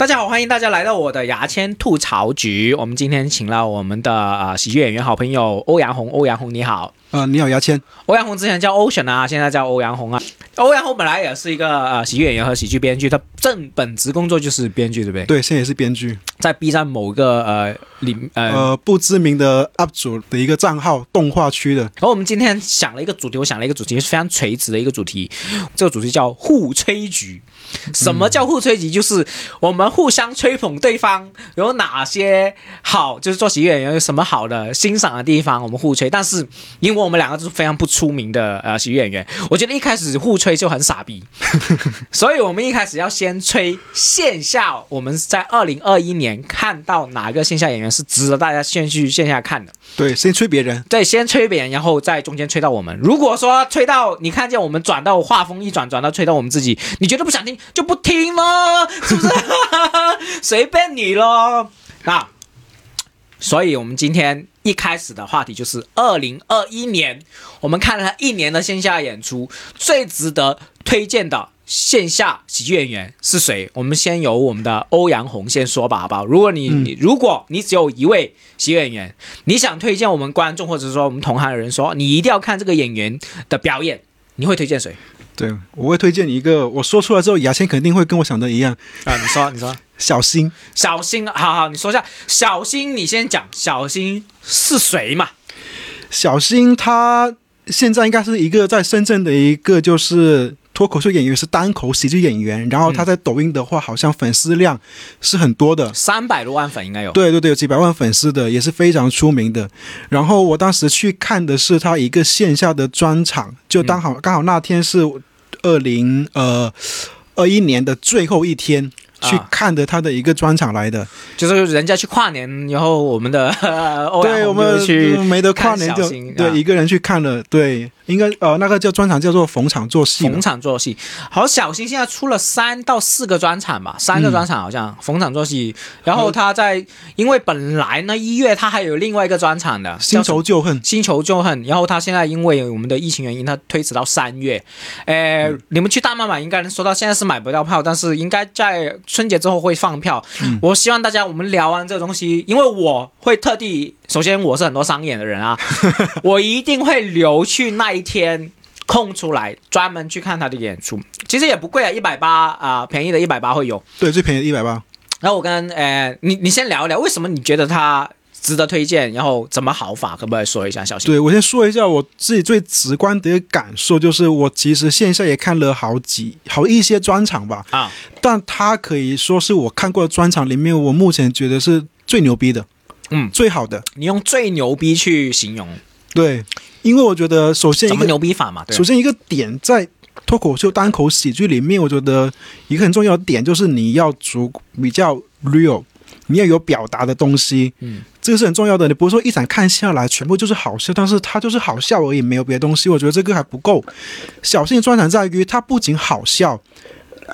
大家好，欢迎大家来到我的牙签吐槽局。我们今天请了我们的呃喜剧演员好朋友欧阳红，欧阳红你好。呃，你好，牙签。欧阳红之前叫 Ocean 啊，现在叫欧阳红啊。欧阳红本来也是一个呃喜剧演员和喜剧编剧，他正本职工作就是编剧，对不对？对，现在也是编剧，在 B 站某个呃里呃呃不知名的 UP 主的一个账号，动画区的。然后我们今天想了一个主题，我想了一个主题是非常垂直的一个主题，这个主题叫互吹局。什么叫互吹局？就是我们互相吹捧对方有哪些好，就是做喜剧演员有什么好的欣赏的地方，我们互吹。但是因为我们两个都是非常不出名的呃喜剧演员，我觉得一开始互吹就很傻逼，所以我们一开始要先吹线下。我们在二零二一年看到哪个线下演员是值得大家先去线下看的？对，先吹别人，对，先吹别人，然后在中间吹到我们。如果说吹到你看见我们转到画风一转，转到吹到我们自己，你觉得不想听就不听咯，是不是？随便你咯。那，所以我们今天一开始的话题就是二零二一年，我们看了一年的线下演出，最值得推荐的线下喜剧演员是谁？我们先由我们的欧阳红先说吧，好不好？如果你你如果你只有一位喜剧演员，你想推荐我们观众或者说我们同行的人说，你一定要看这个演员的表演，你会推荐谁？对，我会推荐你一个，我说出来之后，牙签肯定会跟我想的一样。啊，你说，你说，小新，小新，好好，你说一下，小新，你先讲，小新是谁嘛？小新他现在应该是一个在深圳的一个就是脱口秀演员，是单口喜剧演员。然后他在抖音的话，好像粉丝量是很多的，三百多万粉应该有。对对对，有几百万粉丝的，也是非常出名的。然后我当时去看的是他一个线下的专场，就刚好刚好那天是二零呃二一年的最后一天。去看的他的一个专场来的，就是人家去跨年，然后我们的对我们去没得跨年就对一个人去看了，对，应该呃那个叫专场叫做逢场作戏，逢场作戏。好，小新现在出了三到四个专场吧，三个专场好像逢场作戏。然后他在，因为本来呢一月他还有另外一个专场的新仇旧恨，新仇旧恨。然后他现在因为我们的疫情原因，他推迟到三月。呃，你们去大麦买应该能收到，现在是买不到票，但是应该在。春节之后会放票，我希望大家我们聊完这个东西，因为我会特地，首先我是很多商演的人啊，我一定会留去那一天空出来，专门去看他的演出。其实也不贵啊，一百八啊，便宜的一百八会有。对，最便宜的一百八。然后我跟呃，你你先聊一聊，为什么你觉得他？值得推荐，然后怎么好法，可不可以说一下？小新，对我先说一下我自己最直观的一个感受，就是我其实线下也看了好几好一些专场吧，啊，但他可以说是我看过的专场里面，我目前觉得是最牛逼的，嗯，最好的。你用最牛逼去形容，对，因为我觉得首先一个牛逼法嘛，首先一个点在脱口秀单口喜剧里面，我觉得一个很重要的点就是你要足比较 real。你要有表达的东西，嗯，这个是很重要的。你不是说一场看下来全部就是好笑，但是它就是好笑而已，没有别的东西。我觉得这个还不够。小新的专长在于，它不仅好笑，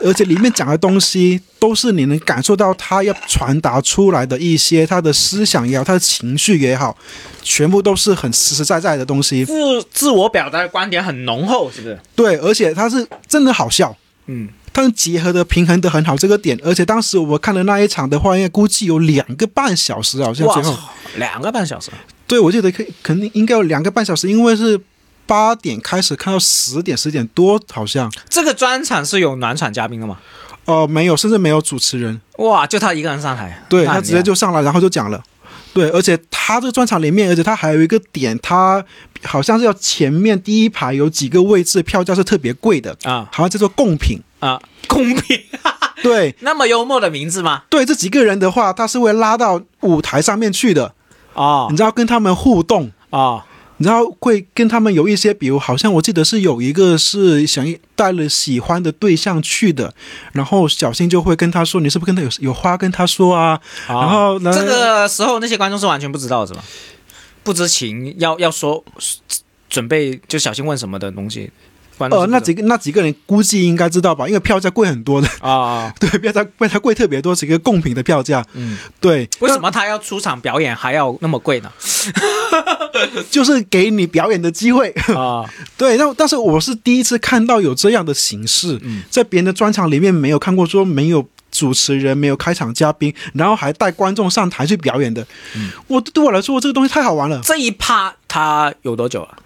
而且里面讲的东西都是你能感受到他要传达出来的一些他的思想也好，他的情绪也好，全部都是很实实在在的东西。自自我表达的观点很浓厚，是不是？对，而且他是真的好笑，嗯。他们结合的平衡的很好，这个点，而且当时我看的那一场的话，应该估计有两个半小时，好像最后两个半小时。对，我记得可以肯定应该有两个半小时，因为是八点开始看到十点十点多，好像。这个专场是有暖场嘉宾的吗？哦，没有，甚至没有主持人。哇，就他一个人上台。对他直接就上来，然后就讲了。对，而且他这个专场里面，而且他还有一个点，他好像是要前面第一排有几个位置票价是特别贵的啊，好像叫做贡品。啊，贡品，对，那么幽默的名字吗？对，这几个人的话，他是会拉到舞台上面去的啊，你知道跟他们互动啊，你知道会跟他们有一些，比如好像我记得是有一个是想带了喜欢的对象去的，然后小新就会跟他说，你是不是跟他有有话跟他说啊？然后这个时候那些观众是完全不知道是吧？不知情，要要说准备就小心问什么的东西。呃，那几个那几个人估计应该知道吧，因为票价贵很多的啊，对，票价贵，它贵特别多，是一个贡品的票价，嗯，对。为什么他要出场表演还要那么贵呢？就是给你表演的机会 啊，对。那但是我是第一次看到有这样的形式，在别人的专场里面没有看过，说没有。主持人，没有开场嘉宾，然后还带观众上台去表演的。我对我来说，这个东西太好玩了，这一趴他有多久了？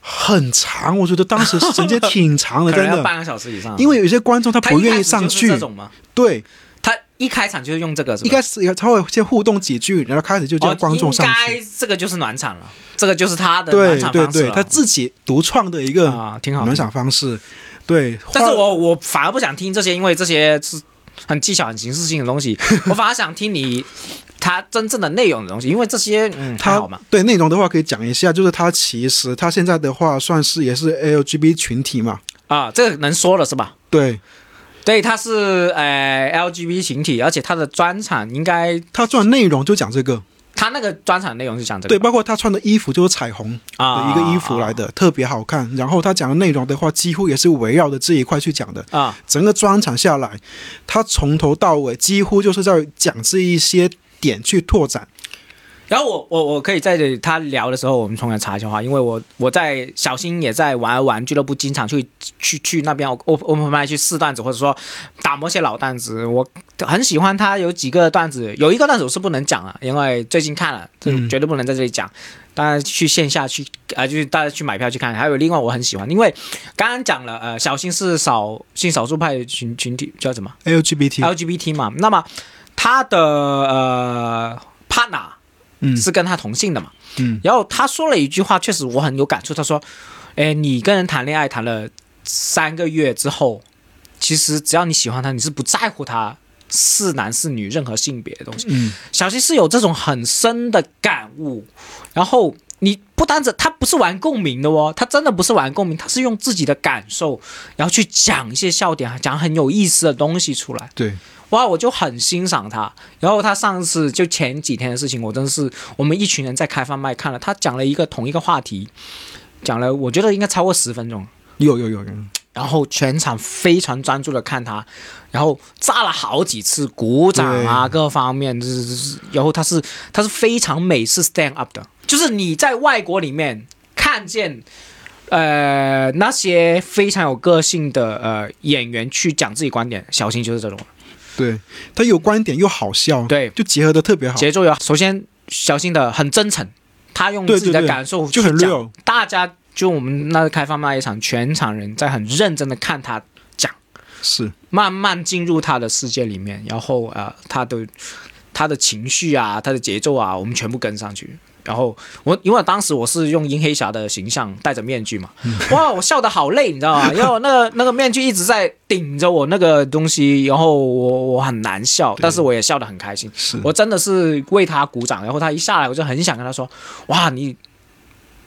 很长。我觉得当时时间挺长的，真的。半个小时以上。因为有些观众他他不愿意上去，这种吗？对，他一开场就是用这个，一开始他会先互动几句，然后开始就叫哦观众上去应。该这个就是暖场了，这个就是他的暖对对对，场方式了他自己独创的一个啊挺好暖场方式。对，但是我我反而不想听这些，因为这些是很技巧、很形式性的东西。我反而想听你他真正的内容的东西，因为这些嗯还他好嘛。对内容的话可以讲一下，就是他其实他现在的话算是也是 LGBT 群体嘛，啊，这个能说了是吧？对对，他是呃 LGBT 群体，而且他的专场应该他做内容就讲这个，他那个专场内容是讲这个对，包括他穿的衣服就是彩虹的啊一个衣服来的，特别好看。然后他讲的内容的话，几乎也是围绕着这一块去讲的。啊整个专场下来，他从头到尾几乎就是在讲这一些点去拓展。然后我我我可以在他聊的时候，我们重新查一下话，因为我我在小新也在玩玩俱乐部，经常去去去那边 open open m i 去试段子，或者说打磨些老段子。我很喜欢他有几个段子，有一个段子我是不能讲了，因为最近看了，这嗯绝对不能在这里讲。大家去线下去啊、就是大家去买票去看。还有另外我很喜欢，因为刚刚讲了，呃，小新是少性少数派群群体叫什么？LGBT，LGBT 嘛，那么他的呃 partner 嗯是跟他同性的嘛，嗯然后他说了一句话，确实我很有感触。他说：“哎，你跟人谈恋爱谈了三个月之后，其实只要你喜欢他，你是不在乎他是男是女任何性别的东西。嗯，小溪是有这种很深的感悟，然后你不单只他不是玩共鸣的哦，他真的不是玩共鸣，他是用自己的感受，然后去讲一些笑点，讲很有意思的东西出来。对，哇，我就很欣赏他。然后他上次就前几天的事情，我真是我们一群人在开放麦看了，他讲了一个同一个话题，讲了我觉得应该超过十分钟。有有有有，然后全场非常专注的看他，然后炸了好几次鼓掌啊，各方面就是就是，然后他是他是非常美式 stand up 的，就是你在外国里面看见。呃，那些非常有个性的呃演员去讲自己观点，小新就是这种。对他有观点又好笑，对就结合的特别好。节奏要首先小新的很真诚，他用自己的感受就很去讲 real 大家就我们那个开放麦一场，全场人在很认真的看他讲，是，慢慢进入他的世界里面，然后呃他的他的情绪啊，他的节奏啊，我们全部跟上去。然后我因为当时我是用银黑侠的形象戴着面具嘛，哇，我笑得好累，你知道吗？因为那个那个面具一直在顶着我那个东西，然后我我很难笑，但是我也笑得很开心。是我真的是为他鼓掌，然后他一下来，我就很想跟他说：“哇，你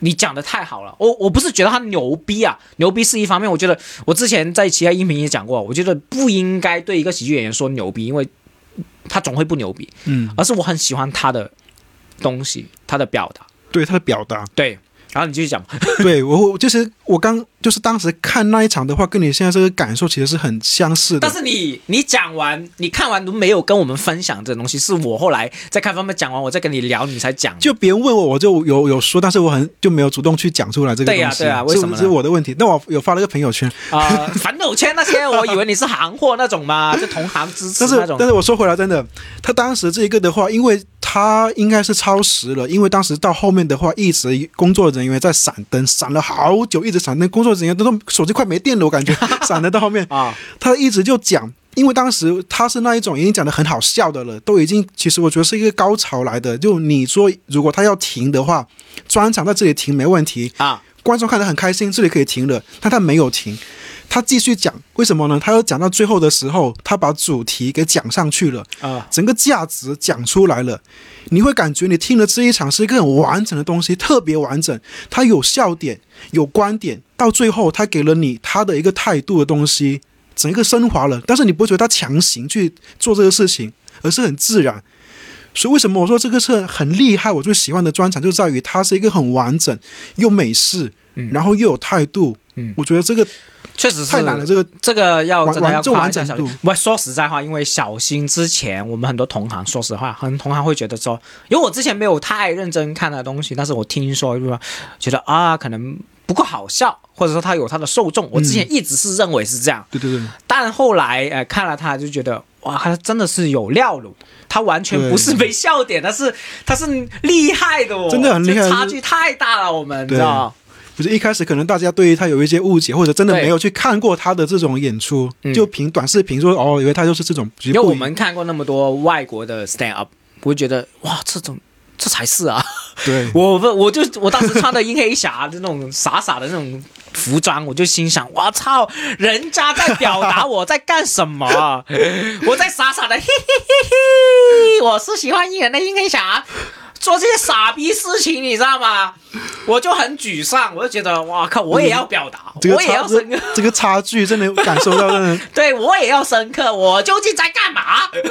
你讲的太好了！”我我不是觉得他牛逼啊，牛逼是一方面，我觉得我之前在其他音频也讲过，我觉得不应该对一个喜剧演员说牛逼，因为他总会不牛逼，嗯，而是我很喜欢他的东西，他的表达。对他的表达，对，然后你继续讲。对我我就是我刚就是当时看那一场的话，跟你现在这个感受其实是很相似的但。是你你讲完，你看完都没有跟我们分享这东西，是我后来在看方面讲完，我再跟你聊，你才讲。就别人问我，我就有有说，但是我很就没有主动去讲出来这个东西。对呀对呀为什么呢是是我的问题？那我有发了个朋友圈，啊，反友圈那些，我以为你是行货那种嘛，就同行支持但是那种但。是我说回来，真的，他当时这一个的话，因为他应该是超时了，因为当时到后面的话，一直工作人员在闪灯，闪了好久，一直闪灯，工作人员都都手机快没电了，我感觉 闪的到后面，啊，他一直就讲。因为当时他是那一种已经讲的很好笑的了，都已经其实我觉得是一个高潮来的。就你说如果他要停的话，专场在这里停没问题，啊，观众看得很开心，这里可以停了，但他没有停，他继续讲，为什么呢？他要讲到最后的时候，他把主题给讲上去了，啊，整个价值讲出来了，你会感觉你听了这一场是一个很完整的东西，特别完整，他有笑点，有观点，到最后他给了你他的一个态度的东西，整个升华了，但是你不会觉得他强行去做这个事情，而是很自然。所以为什么我说这个是很厉害？我最喜欢的专场就在于它是一个很完整又美式，嗯然后又有态度。嗯我觉得这个确实是太难了。这个这个要真的要夸一下小完整度新。不，说实在话，因为小新之前我们很多同行，说实话，很多同行会觉得说，因为我之前没有太认真看他的东西，但是我听说就是说觉得啊，可能不够好笑，或者说他有他的受众。我之前一直是认为是这样，对对对，但后来呃看了他就觉得哇，他真的是有料的，他完全不是没笑点，他是他是厉害的哦，真的很厉害差距太大了，我们你知道吗？就是一开始可能大家对于他有一些误解，或者真的没有去看过他的这种演出，嗯就凭短视频说哦，以为他就是这种。因为我们看过那么多外国的 stand up，我会觉得哇，这种这才是啊！对 我不我就我当时穿的 阴黑侠的那种傻傻的那种服装，我就心想，我操，人家在表达我在干什么，我在傻傻的嘿嘿嘿嘿，我是喜欢艺人的英黑侠。做这些傻逼事情，你知道吗？我就很沮丧，我就觉得哇靠，我也要表达，这个我也要深刻，这这个差距真的感受到，真的对我也要深刻，我究竟在干嘛？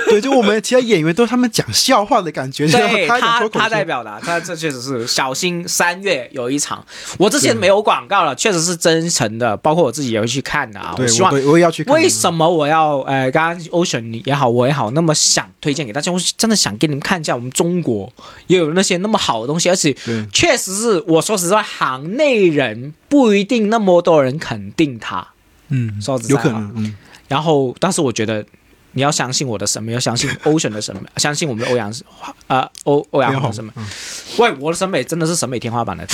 对，就我们其他演员都是他们讲笑话的感觉，对他讲他在表达，他这确实是小心三月有一场，我之前没有广告了，确实是真诚的，包括我自己也会去看的啊。我，希望我我也要去看。为什么我要呃，刚刚 Ocean 也好，我也好，那么想推荐给大家，我真的想给你们看一下，我们中国也有那些那么好的东西，而且确实是我说实话，行内人不一定那么多人肯定他。嗯说实在话有可能，嗯，然后，但是我觉得你要相信我的审美，要相信 Ocean 的审美，相信我们的欧阳呃欧欧阳的审美。嗯喂，我的审美真的是审美天花板 的，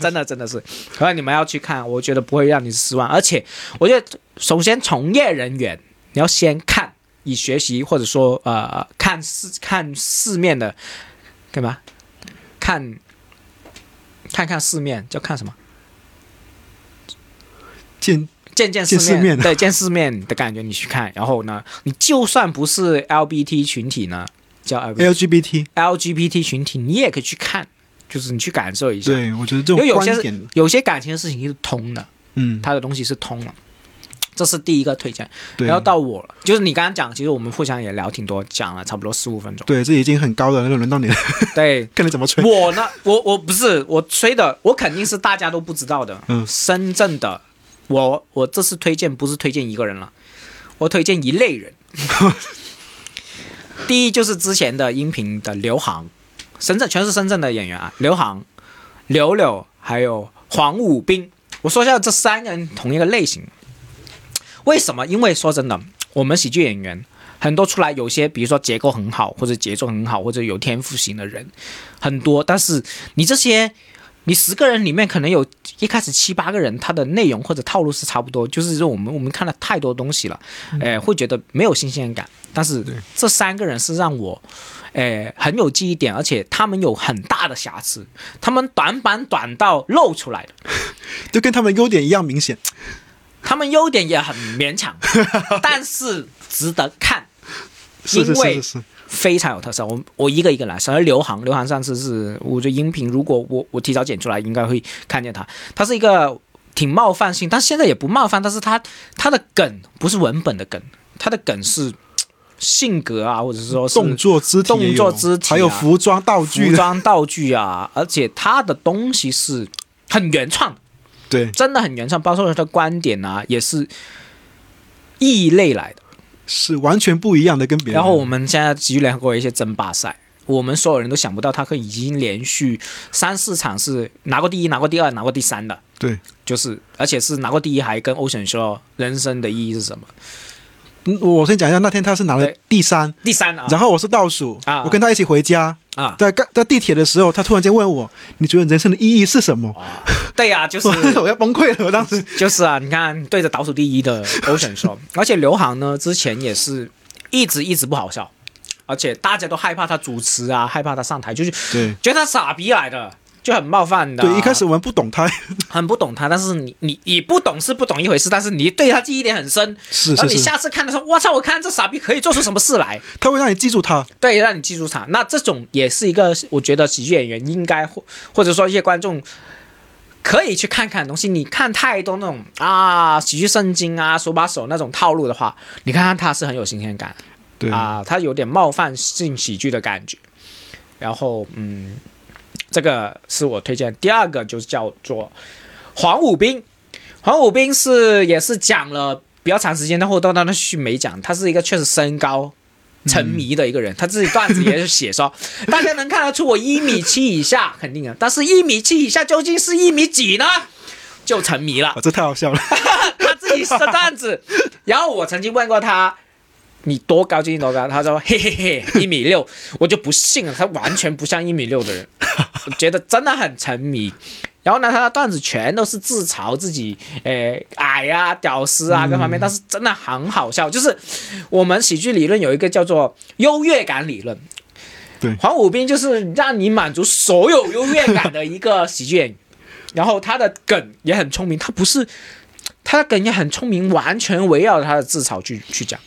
真的真的是。可能你们要去看，我觉得不会让你失望。而且，我觉得首先从业人员你要先看，以学习或者说呃看世看世面的干嘛？看看看世面叫看什么？见见见世面，对，见世面的感觉，你去看。然后呢，你就算不是 LBT 群体呢，叫 LGBT LGBT，LGBT 群体，你也可以去看，就是你去感受一下。对我觉得这种因为有些有些感情的事情是通的，嗯，他的东西是通的，这是第一个推荐。然后到我了，就是你刚刚讲，其实我们互相也聊挺多，讲了差不多十五分钟。对，这已经很高了，那轮到你了，对 看你怎么吹。我呢，我我不是我吹的，我肯定是大家都不知道的。嗯深圳的，我我这次推荐不是推荐一个人了，我推荐一类人。第一就是之前的音频的刘航，深圳全是深圳的演员啊，刘航、柳柳还有黄武斌。我说一下这三个人同一个类型，为什么？因为说真的，我们喜剧演员很多出来，有些比如说结构很好，或者节奏很好，或者有天赋型的人很多，但是你这些。你十个人里面可能有一开始七八个人，他的内容或者套路是差不多，就是说我们我们看了太多东西了，哎、会觉得没有新鲜感。但是这三个人是让我，哎、很有记忆点，而且他们有很大的瑕疵，他们短板短到露出来的，就跟他们优点一样明显。他们优点也很勉强，但是值得看，因为非常有特色。我我一个一个来，首先刘航，刘航上次是我觉得音频，如果我我提早剪出来，应该会看见他。他是一个挺冒犯性，但现在也不冒犯，但是他他的梗不是文本的梗，他的梗是性格啊，或者是说是动作肢体，动作肢体啊还有服装道具服，装道具啊，而且他的东西是很原创的，对，真的很原创，包括他的观点啊，也是异类来的。是完全不一样的，跟别人。然后我们现在急于联合国有一些争霸赛，我们所有人都想不到他可以已经连续三四场是拿过第一、拿过第二、拿过第三的，对，就是而且是拿过第一，还跟 Ocean 说人生的意义是什么？嗯我先讲一下，那天他是拿了第三，第三啊。然后我是倒数，啊我跟他一起回家，啊，在在在地铁的时候，他突然间问我：“你觉得人生的意义是什么？对呀、就是？”我要崩溃了，我当时。就是啊，你看对着倒数第一的 Ocean 说，而且刘航呢之前也是一直一直不好笑，而且大家都害怕他主持啊，害怕他上台，就是对。觉得他傻逼来的，就很冒犯的啊、对，一开始我们不懂他，很不懂他，但是你你你不懂是不懂一回事，但是你对他记忆点很深，是是是，然后你下次看的时候，我操，我看这傻逼可以做出什么事来，他会让你记住他。对，让你记住他。那这种也是一个，我觉得喜剧演员应该或或者说一些观众可以去看看的东西。你看太多那种啊喜剧圣经啊手把手那种套路的话，你看看他是很有新鲜感对，啊，他有点冒犯性喜剧的感觉。然后嗯，这个是我推荐。第二个就是叫做黄武斌，黄武斌是也是讲了比较长时间，但后到那续没讲。他是一个确实身高沉迷的一个人，他自己段子也是写说，大家能看得出我一米七以下肯定啊，但是一米七以下究竟是一米几呢？就沉迷了啊，。这太好笑了。他自己的段子。然后我曾经问过他，你多高究竟多高？他说 嘿嘿嘿，一米六，我就不信了，他完全不像一米六的人，我觉得真的很沉迷。然后呢，他的段子全都是自嘲自己，诶矮啊、屌丝啊各方面，但是真的很好笑。就是我们喜剧理论有一个叫做优越感理论，对黄武斌就是让你满足所有优越感的一个喜剧演员。然后他的梗也很聪明，他不是他的梗也很聪明，完全围绕着他的自嘲去去讲。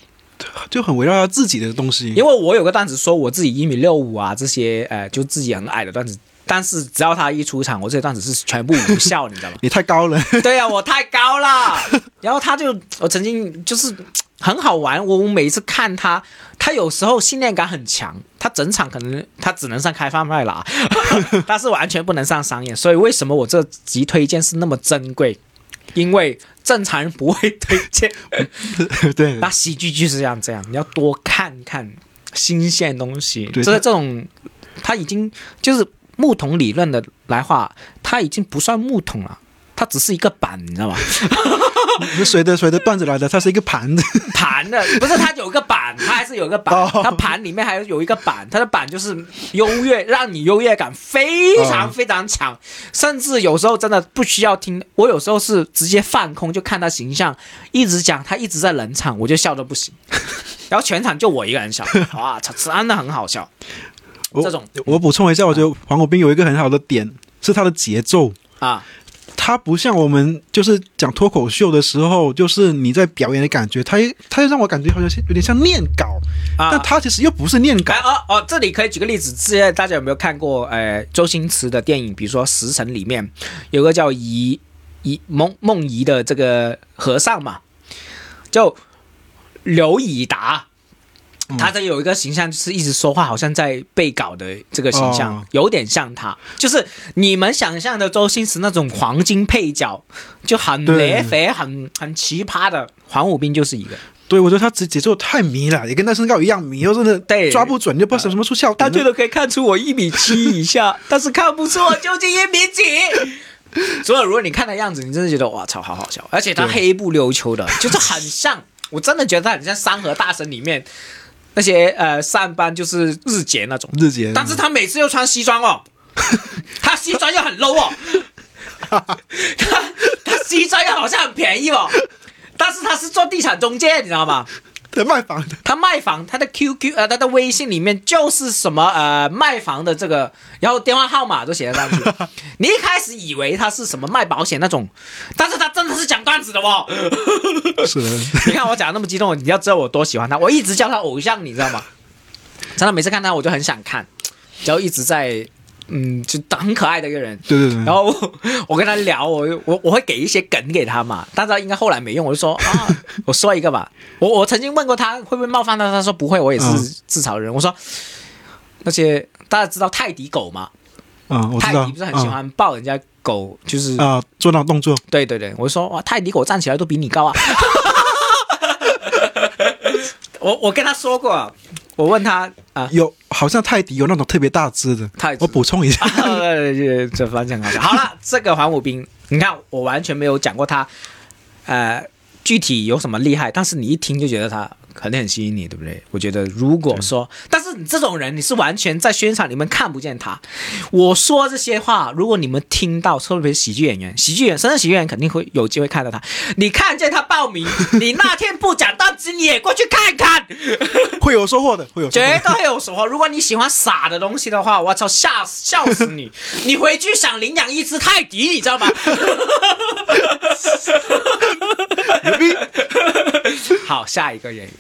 就很围绕他自己的东西。因为我有个段子说我自己一米六五啊，这些呃就自己很矮的段子，但是只要他一出场，我这些段子是全部无效，你知道吗？你太高了，对呀、我太高了。然后他就，我曾经就是很好玩，我我每一次看他，他有时候信念感很强，他整场可能他只能上开放麦了啊，他是完全不能上商演。所以为什么我这集推荐是那么珍贵？因为正常人不会推荐，对那喜剧就是这样这样，你要多看看新鲜东西。对这这种，他已经就是木桶理论的来话，他已经不算木桶了。它只是一个板，你知道吗？是谁的谁的段子来的？它是一个盘子，盘的不是它有个板，它还是有个板哦，它盘里面还有一个板，它的板就是优越，让你优越感非常哦非常强，甚至有时候真的不需要听。我有时候是直接放空，就看他形象，一直讲，他一直在冷场，我就笑的不行，然后全场就我一个人笑，哇，操，真的很好笑。我这种我补充一下，我觉得黄国斌有一个很好的点是他的节奏。啊，他不像我们就是讲脱口秀的时候，就是你在表演的感觉，他他就让我感觉好像是有点像念稿，啊但他其实又不是念稿哎。哦哦，这里可以举个例子，之前大家有没有看过？呃，周星驰的电影，比如说《食神》里面有个叫怡怡梦梦怡的这个和尚嘛，就刘以达。他的有一个形象，就是一直说话，好像在被搞的这个形象，哦有点像他。就是你们想象的周星驰那种黄金配角，就很对雷肥、很很奇葩的黄武斌就是一个。对，我觉得他节节奏太迷了，也跟他身高一样迷，又真的对抓不准，就不知道什么出笑点。他觉得可以看出我一米七以下，但是看不出我究竟一米几。所以如果你看他样子，你真的觉得哇操，好好笑，而且他黑不溜秋的，就是很像，我真的觉得他很像《山河大神》里面那些呃上班就是日结那种，日结，但是他每次又穿西装哦，他西装又很 low 哦，他他西装又好像很便宜哦，但是他是做地产中介，你知道吗？在卖房的，他卖房，他的 QQ 呃，他的微信里面就是什么呃卖房的这个，然后电话号码都写在上去。你一开始以为他是什么卖保险那种，但是他真的是讲段子的哦。是的，你看我讲的那么激动，你要知道我多喜欢他，我一直叫他偶像，你知道吗？真的每次看他我就很想看，然后一直在嗯，就很可爱的一个人。对对对。然后我 我跟他聊，我我我会给一些梗给他嘛，但是他应该后来没用，我就说 啊，我说一个吧。我我曾经问过他会不会冒犯他，他说不会，我也是嗯自嘲的人。我说那些大家知道泰迪狗吗？嗯，我知道，泰迪不是很喜欢抱人家狗，就是、啊、做那种动作，对对对，我就说哇，泰迪狗站起来都比你高啊。我我跟他说过，我问他啊，有好像泰迪有那种特别大只的，泰迪我补充一下，这 这反正好。笑。好了，这个黄武斌，你看我完全没有讲过他，呃，具体有什么厉害，但是你一听就觉得他肯定很吸引你，对不对？我觉得如果说，但是你这种人，你是完全在宣传里面看不见他。我说这些话，如果你们听到，特别是喜剧演员，喜剧演员，深圳喜剧演员肯定会有机会看到他。你看见他报名，你那天不讲段子，你也过去看看。会有收获的，会有。绝对会有收获。如果你喜欢傻的东西的话，我操，吓笑死你！你回去想领养一只泰迪，你知道吗？好，下一个演员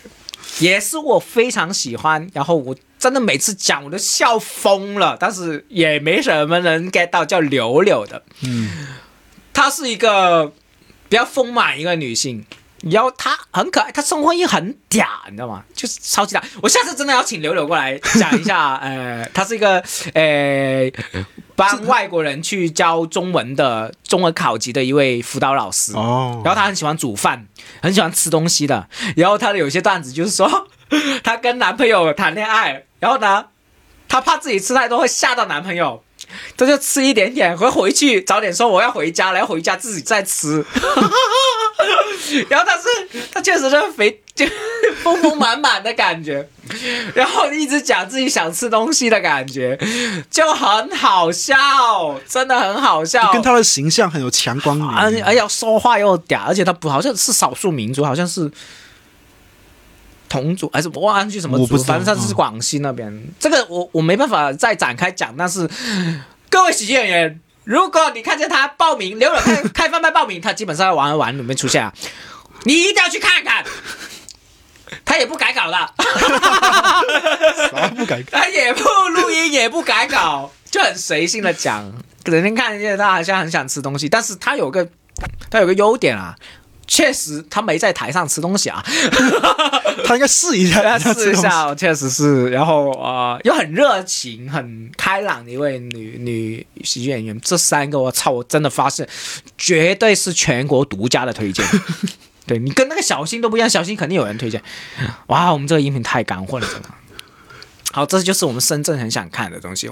也是我非常喜欢，然后我真的每次讲我都笑疯了，但是也没什么人 get 到，叫柳柳的。嗯，她是一个比较丰满一个女性，然后他很可爱，他生活也很嗲，你知道吗？就是超级嗲。我下次真的要请柳柳过来讲一下，呃，他是一个呃帮外国人去教中文的中文考级的一位辅导老师。哦，然后他很喜欢煮饭，很喜欢吃东西的。然后他的有些段子就是说，她跟男朋友谈恋爱，然后呢，她怕自己吃太多会吓到男朋友，这就吃一点点，回回去早点说我要回家了，要回家自己再吃。然后但是他确实是肥，就丰丰满满的感觉，然后一直讲自己想吃东西的感觉，就很好笑，真的很好笑。跟他的形象很有强关而联。而且说话又嗲，而且他不好像是少数民族，好像是同组还是我忘记什么族，我不知道反正他是广西那边。这个我我没办法再展开讲，但是各位喜剧演员。如果你看见他报名，刘勇开开贩卖报名，他基本上在玩而玩里面出现啊，你一定要去看看。他也不改稿的，啥不改？他也不录音，也不改稿，就很随性的讲。人家看见他好像很想吃东西，但是他有个他有个优点啊，确实他没在台上吃东西啊，他应该试一下，试一下，确实是。然后呃，又很热情、很开朗的一位女女喜剧演员，这三个我操，我真的发现绝对是全国独家的推荐。对你跟那个小新都不一样，小新肯定有人推荐。哇，我们这个音频太干货了，真的。好，这就是我们深圳很想看的东西。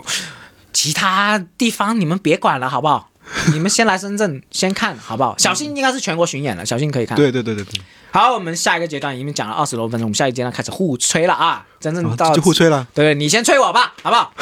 其他地方你们别管了，好不好？你们先来深圳先看，好不好？小新应该是全国巡演了，小新可以看。对对对对对，好，我们下一个阶段已经讲了二十多分钟，我们下一个阶段开始互吹了啊！真正到、啊就互吹了，对你先吹我吧，好不好？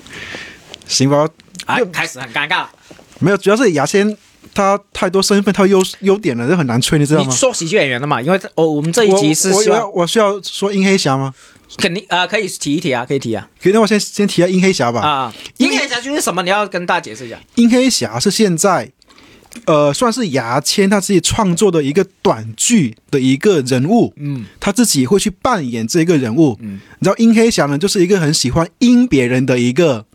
行吧？哎，开始很尴尬了。没有，主要是牙签他太多身份，他优优点了，这很难吹，你知道吗？你说喜剧演员的嘛？因为这哦，我们这一集是我我希望我我需要说阴黑侠吗？肯定呃可以提一提啊，可以提啊可以，那我先先提下阴黑侠吧。啊！阴黑侠就是什么？你要跟大家解释一下。阴黑侠是现在，呃，算是牙签他自己创作的一个短剧的一个人物，嗯他自己会去扮演这一个人物。嗯，你知道阴黑侠呢，就是一个很喜欢阴别人的一个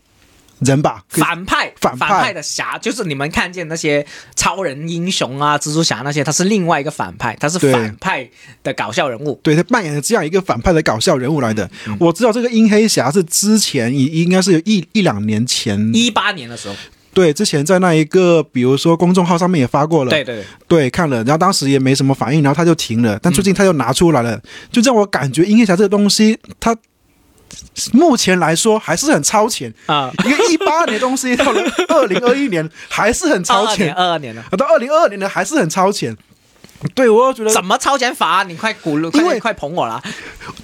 人吧？反派反派派的侠，就是你们看见那些超人英雄啊、蜘蛛侠那些，他是另外一个反派，他是反派的搞笑人物。对他扮演的这样一个反派的搞笑人物来的。嗯我知道这个阴黑侠是之前应应该是有一一两年前，一八年的时候，对，之前在那一个比如说公众号上面也发过了，对对对，对，看了，然后当时也没什么反应，然后他就停了。但最近他又拿出来了，就让我感觉阴黑侠这个东西，它目前来说还是很超前。啊，一个一八年的东西到了 二零二一年还是很二超前，二二年了。啊，到二零二二年的还是很超前。对，我又觉得怎么超前法、啊？你快鼓励，因为快快捧我啦！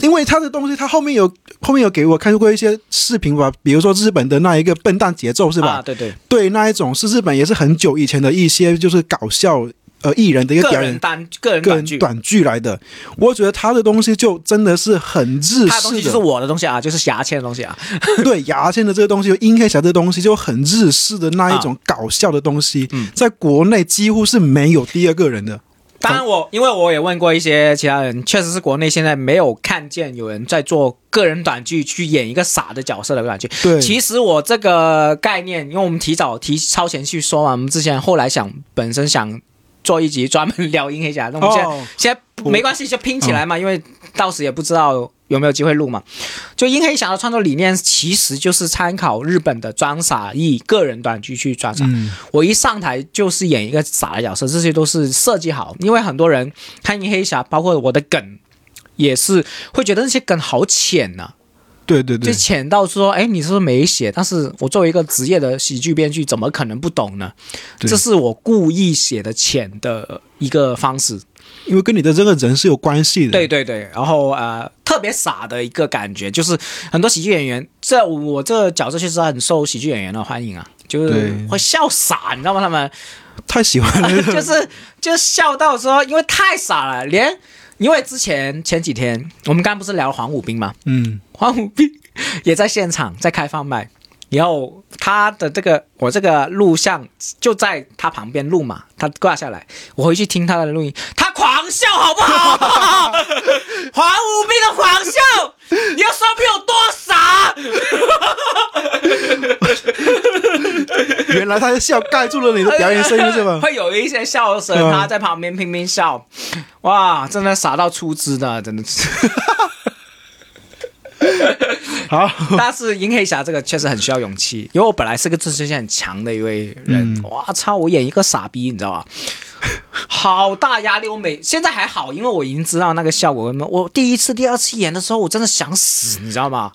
因为他的东西，他后面有后面有给我看过一些视频吧，比如说日本的那一个笨蛋节奏是吧？啊，对对，对，那一种是日本也是很久以前的一些就是搞笑呃艺人的一个个表演人单个人个短剧，人短剧来的。我觉得他的东西就真的是很日式他的东西就是我的东西啊，就是牙签的东西啊。对牙签的这个东西，阴黑侠这个东西就很日式的那一种搞笑的东西，嗯在国内几乎是没有第二个人的。当然我，因为我也问过一些其他人，确实是国内现在没有看见有人在做个人短剧去演一个傻的角色的短剧。对，其实我这个概念，因为我们提早提超前去说嘛，我们之前后来想本身想做一集专门聊阴黑侠，那我们现在、哦，现在没关系，就拼起来嘛，因为到时也不知道有没有机会录嘛。就阴黑侠的创作理念其实就是参考日本的装傻艺个人短剧去装傻。嗯，我一上台就是演一个傻的角色，这些都是设计好，因为很多人看阴黑侠，包括我的梗。也是会觉得那些梗好浅呐、就对对对，就浅到说，哎，你是不是没写？但是我作为一个职业的喜剧编剧，怎么可能不懂呢？这是我故意写的浅的一个方式。因为跟你的这个人是有关系的。对对对，然后呃，特别傻的一个感觉，就是很多喜剧演员，这我这个角色确实很受喜剧演员的欢迎啊，就是会笑傻，你知道吗？他们太喜欢了，就是就笑到说，因为太傻了，连因为之前前几天我们刚刚不是聊黄武斌嘛，嗯，黄武斌也在现场在开放麦，然后他的这个我这个录像就在他旁边录嘛，他挂下来，我回去听他的录音，他狂笑好不好？黄武斌的狂笑，你要说比我多傻？原来他的笑盖住了你的表演声音是吧？会有一些笑声，嗯他在旁边拼命笑，哇，真的傻到出汁的，真的是。好，但是银黑侠这个确实很需要勇气，因为我本来是个自尊心很强的一位人，嗯哇操，我演一个傻逼，你知道吧？好大压力，我每现在还好，因为我已经知道那个效果。我第一次、第二次演的时候，我真的想死，你知道吗？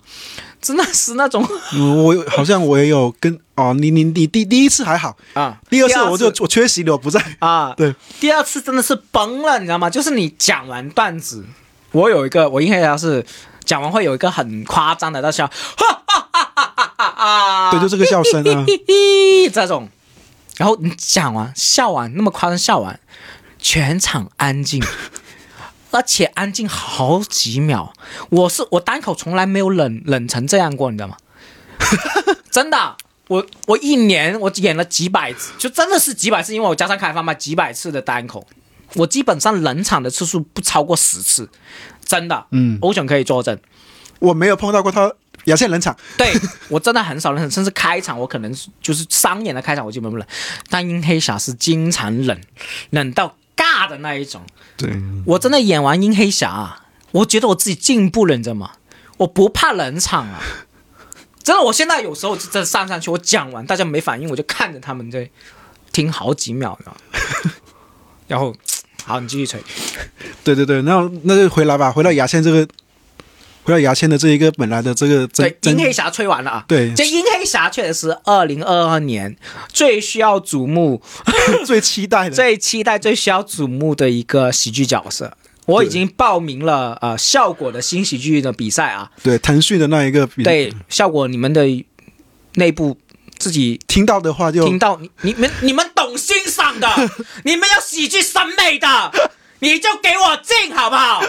真的是那种嗯，我有好像我也有跟哦，你你你第第一次还好，啊，第二次我就我缺席了，我不在。啊，对，第二次真的是崩了，你知道吗？就是你讲完段子，我有一个，我应该要是讲完会有一个很夸张的在笑，哈哈哈哈哈哈啊！对，就这个笑声啊，嘿 嘿这种，然后你讲完笑完那么夸张笑完，全场安静，而且安静好几秒。我是我单口从来没有冷冷成这样过，你知道吗？真的，我我一年我演了几百次，就真的是几百次，因为我加上开放嘛几百次的单口，我基本上冷场的次数不超过十次，真的。嗯，欧选可以作证。我没有碰到过他表现冷场，对 我真的很少冷场，甚至开场我可能就是商演的开场我基本不冷，但阴黑侠是经常冷，冷到尬的那一种。对，我真的演完阴黑侠、啊，我觉得我自己进步了，你知道吗？我不怕冷场啊，真的，我现在有时候就真的上上去，我讲完大家没反应，我就看着他们在听好几秒？然后，好，你继续吹。对对对，那那就回来吧，回到牙签这个，回到牙签的这一个本来的这个真对，真阴黑侠吹完了啊。对这阴黑侠确实是二零二二年最需要瞩目 最期待的，最期待、最需要瞩目的一个喜剧角色。我已经报名了呃效果的新喜剧的比赛啊，对腾讯的那一个比，对效果你们的内部自己听到的话就听到你你们你们懂欣赏的，你们有喜剧审美的，你就给我进好不好？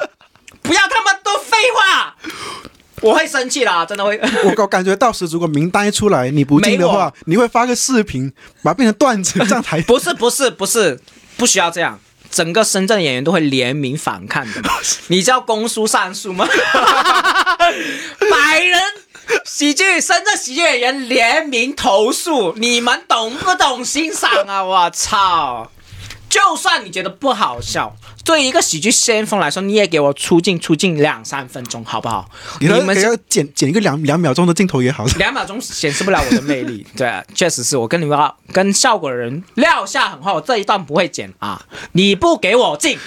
不要他妈多废话，我会生气啦，真的会。我我感觉到时如果名单一出来你不进的话，你会发个视频把它变成段子上台。不是不是不是，不需要这样。整个深圳演员都会联名反抗的，你知道公输上诉吗？百人喜剧，深圳喜剧演员联名投诉，你们懂不懂欣赏啊？我操！就算你觉得不好笑，对于一个喜剧先锋来说，你也给我出镜出镜两三分钟，好不好？你们是给他剪剪一个两两秒钟的镜头也好。两秒钟显示不了我的魅力。对、啊，确实是我跟你们跟效果的人撂下狠话，我这一段不会剪啊！你不给我进，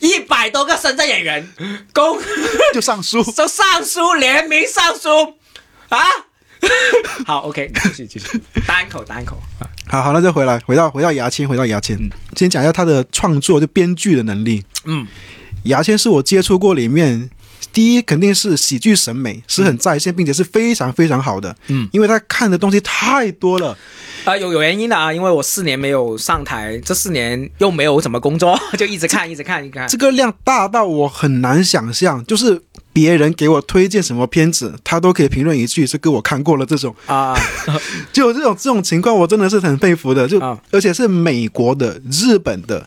一百多个深圳演员公 就上书，就上书联名上书啊！好，OK，你继续继续，单口单口啊，好好，那就回来，回到回到牙签，回到牙签，先讲一下他的创作，就编剧的能力。嗯，牙签是我接触过里面第一，肯定是喜剧审美是很在线，并且是非常非常好的。嗯，因为他看的东西太多了。啊、有有原因的啊，因为我四年没有上台，这四年又没有怎么工作，就一直看一直看一直看。这个量大到我很难想象，就是别人给我推荐什么片子，他都可以评论一句“这给我看过了”这种。啊，就有这种这种情况，我真的是很佩服的。就、啊而且是美国的、日本的、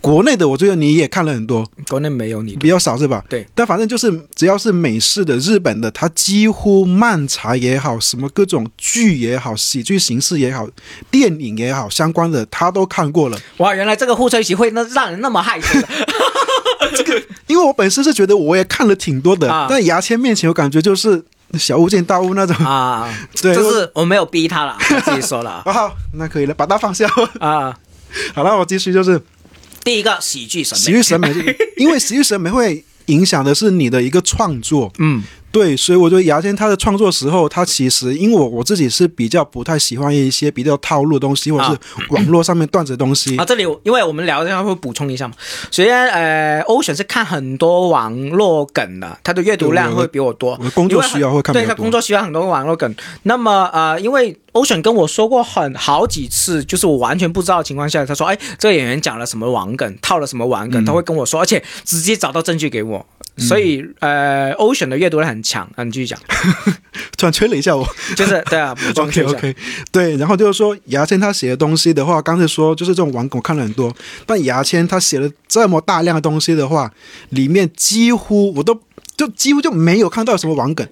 国内的，我觉得你也看了很多，国内没有你比较少是吧？对。但反正就是只要是美式的、日本的，他几乎漫才也好，什么各种剧也好、喜剧形式也好、电影也好，相关的他都看过了。哇，原来这个互吹协会那让人那么害羞 的。因为我本身是觉得我也看了挺多的，啊但牙签面前我感觉就是小巫见大巫那种。啊，对就。是我没有逼他了，他自己说了啊，好，那可以了，把它放下。啊。好了，我继续就是第一个喜剧审美，喜剧审美，因为喜剧审美会影响的是你的一个创作。嗯对，所以我觉得牙签他的创作时候，他其实因为我我自己是比较不太喜欢一些比较套路的东西，或者是网络上面段子的东西。啊，这里因为我们聊一下会补充一下嘛。首先，呃，，Ocean 是看很多网络梗的，他的阅读量会比我多我的工作需要会看对他工作需要很多网络梗。那么呃，因为 Ocean 跟我说过很好几次，就是我完全不知道的情况下，他说，哎，这个演员讲了什么网梗，套了什么网梗，他会跟我说，而且直接找到证据给我。所以，呃，，Ocean 的阅读量很强啊，你继续讲，突然催了一下我。就是对啊，补充 OK OK，对，然后就是说牙签他写的东西的话，刚才说就是这种网梗我看了很多，但牙签他写了这么大量的东西的话，里面几乎我都就几乎就没有看到什么网梗，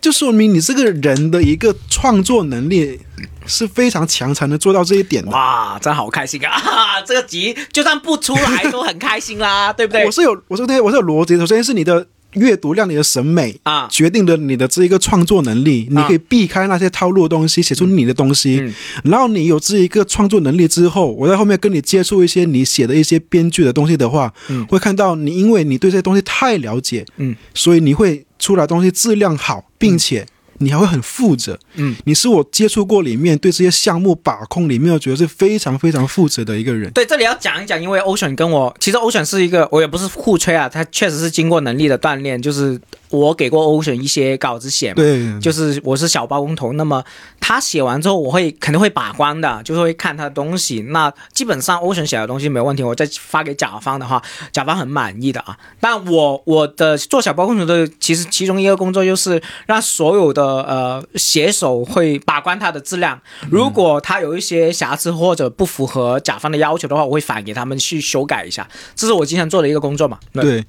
就说明你这个人的一个创作能力是非常强，才能做到这一点的。哇，真好开心啊！这个集就算不出来都很开心啦，对不对我？是有，我说对，我是有逻辑的。首先是你的阅读量、你的审美啊决定了你的这一个创作能力。你可以避开那些套路的东西，写出你的东西。嗯然后你有这一个创作能力之后，我在后面跟你接触一些你写的一些编剧的东西的话，嗯会看到你，因为你对这些东西太了解，嗯，所以你会出来东西质量好，并且你还会很负责。嗯，你是我接触过里面对这些项目把控里面，我觉得是非常非常负责的一个人。对，这里要讲一讲，因为 Ocean 跟我，其实 Ocean 是一个，我也不是互吹啊，他确实是经过能力的锻炼，就是我给过 Ocean 一些稿子写嘛，对，就是我是小包工头，那么他写完之后，我会肯定会把关的，就是会看他的东西。那基本上 Ocean 写的东西没问题，我再发给甲方的话，甲方很满意的啊。但我我的做小包工头的，其实其中一个工作就是让所有的呃写手会把关它的质量。如果它有一些瑕疵或者不符合甲方的要求的话，我会反给他们去修改一下。这是我经常做的一个工作嘛。对，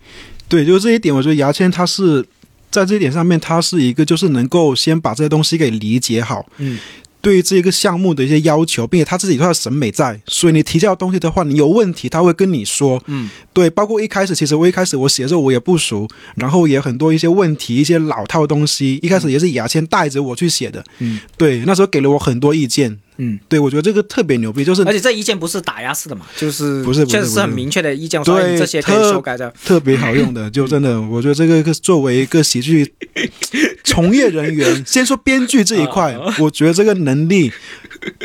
对，就是这一点，我觉得牙签它是在这一点上面，它是一个就是能够先把这些东西给理解好，嗯，对于这个项目的一些要求，并且他自己有他的审美在，所以你提交的东西的话，你有问题他会跟你说，嗯，对，包括一开始其实我一开始我写的时候我也不熟，然后也很多一些问题，一些老套的东西，一开始也是牙签带着我去写的，嗯，对，那时候给了我很多意见，嗯，对我觉得这个特别牛逼，就是而且这意见不是打压式的嘛，就是不是确实是很明确的意见，我说对哎这些可以修改的。特别好用的，就真的，我觉得这个作为一个喜剧从业人员，先说编剧这一块，我觉得这个能力，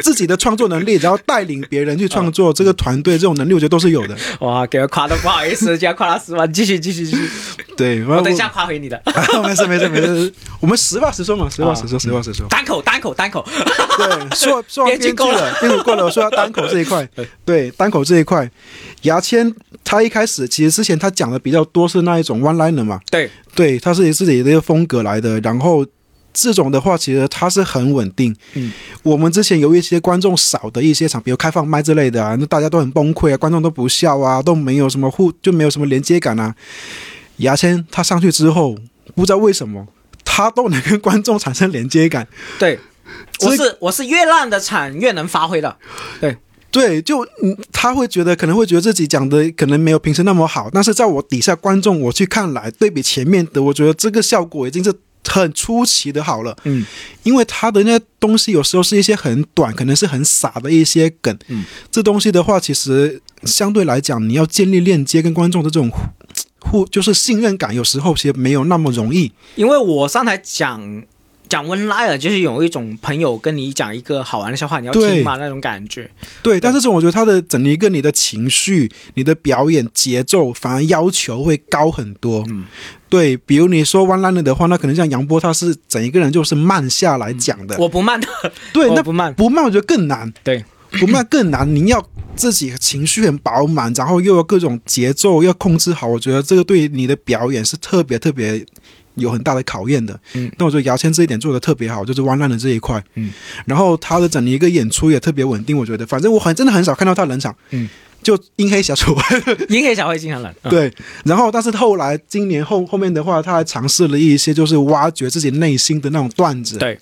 自己的创作能力，然后带领别人去创作，这个团队这种能力，我觉得都是有的。哇，给他夸的不好意思，今天夸了十万，继续继续继续，对，我等一下夸回你的。没事没事没事，我们实话实说嘛，实话实说，实话实说。单口单口单口，对，说说完编剧编剧了，编剧过了，我说要单口这一块，对，单口这一块，牙签他一开始其实之前他讲的比较多是那一种 one liner 嘛，对，对，他是以自己的一个风格来的，然后。这种的话，其实它是很稳定。嗯，我们之前有一些观众少的一些场，比如开放麦之类的啊，那大家都很崩溃啊，观众都不笑啊，都没有什么互，就没有什么连接感啊。牙签他上去之后，不知道为什么，他都能跟观众产生连接感。对，这我是我是越烂的场越能发挥的。对，对就嗯，他会觉得可能会觉得自己讲的可能没有平时那么好，但是在我底下观众我去看来，对比前面的，我觉得这个效果已经是很出奇的好了。嗯，因为他的那些东西有时候是一些很短，可能是很傻的一些梗。嗯，这东西的话，其实相对来讲，你要建立链接跟观众的这种互互就是信任感，有时候其实没有那么容易。因为我上台讲讲温拉尔，就是有一种朋友跟你讲一个好玩的笑话，你要听嘛那种感觉。对，但是这种我觉得他的整一个你的情绪、你的表演节奏，反而要求会高很多。嗯，对，比如你说 one liner 的话，那可能像杨波，他是整一个人就是慢下来讲的。我不慢的，对，那不慢。不慢我觉得更难。对，不慢更难，你要自己情绪很饱满，然后又有各种节奏要控制好，我觉得这个对你的表演是特别特别有很大的考验的。嗯，那我觉得牙签这一点做的特别好，就是弯烂的这一块。嗯，然后他的整一个演出也特别稳定，我觉得，反正我很真的很少看到他冷场。嗯，就阴黑小丑。阴黑小会经常冷。嗯，对，然后但是后来今年后后面的话，他还尝试了一些就是挖掘自己内心的那种段子。对。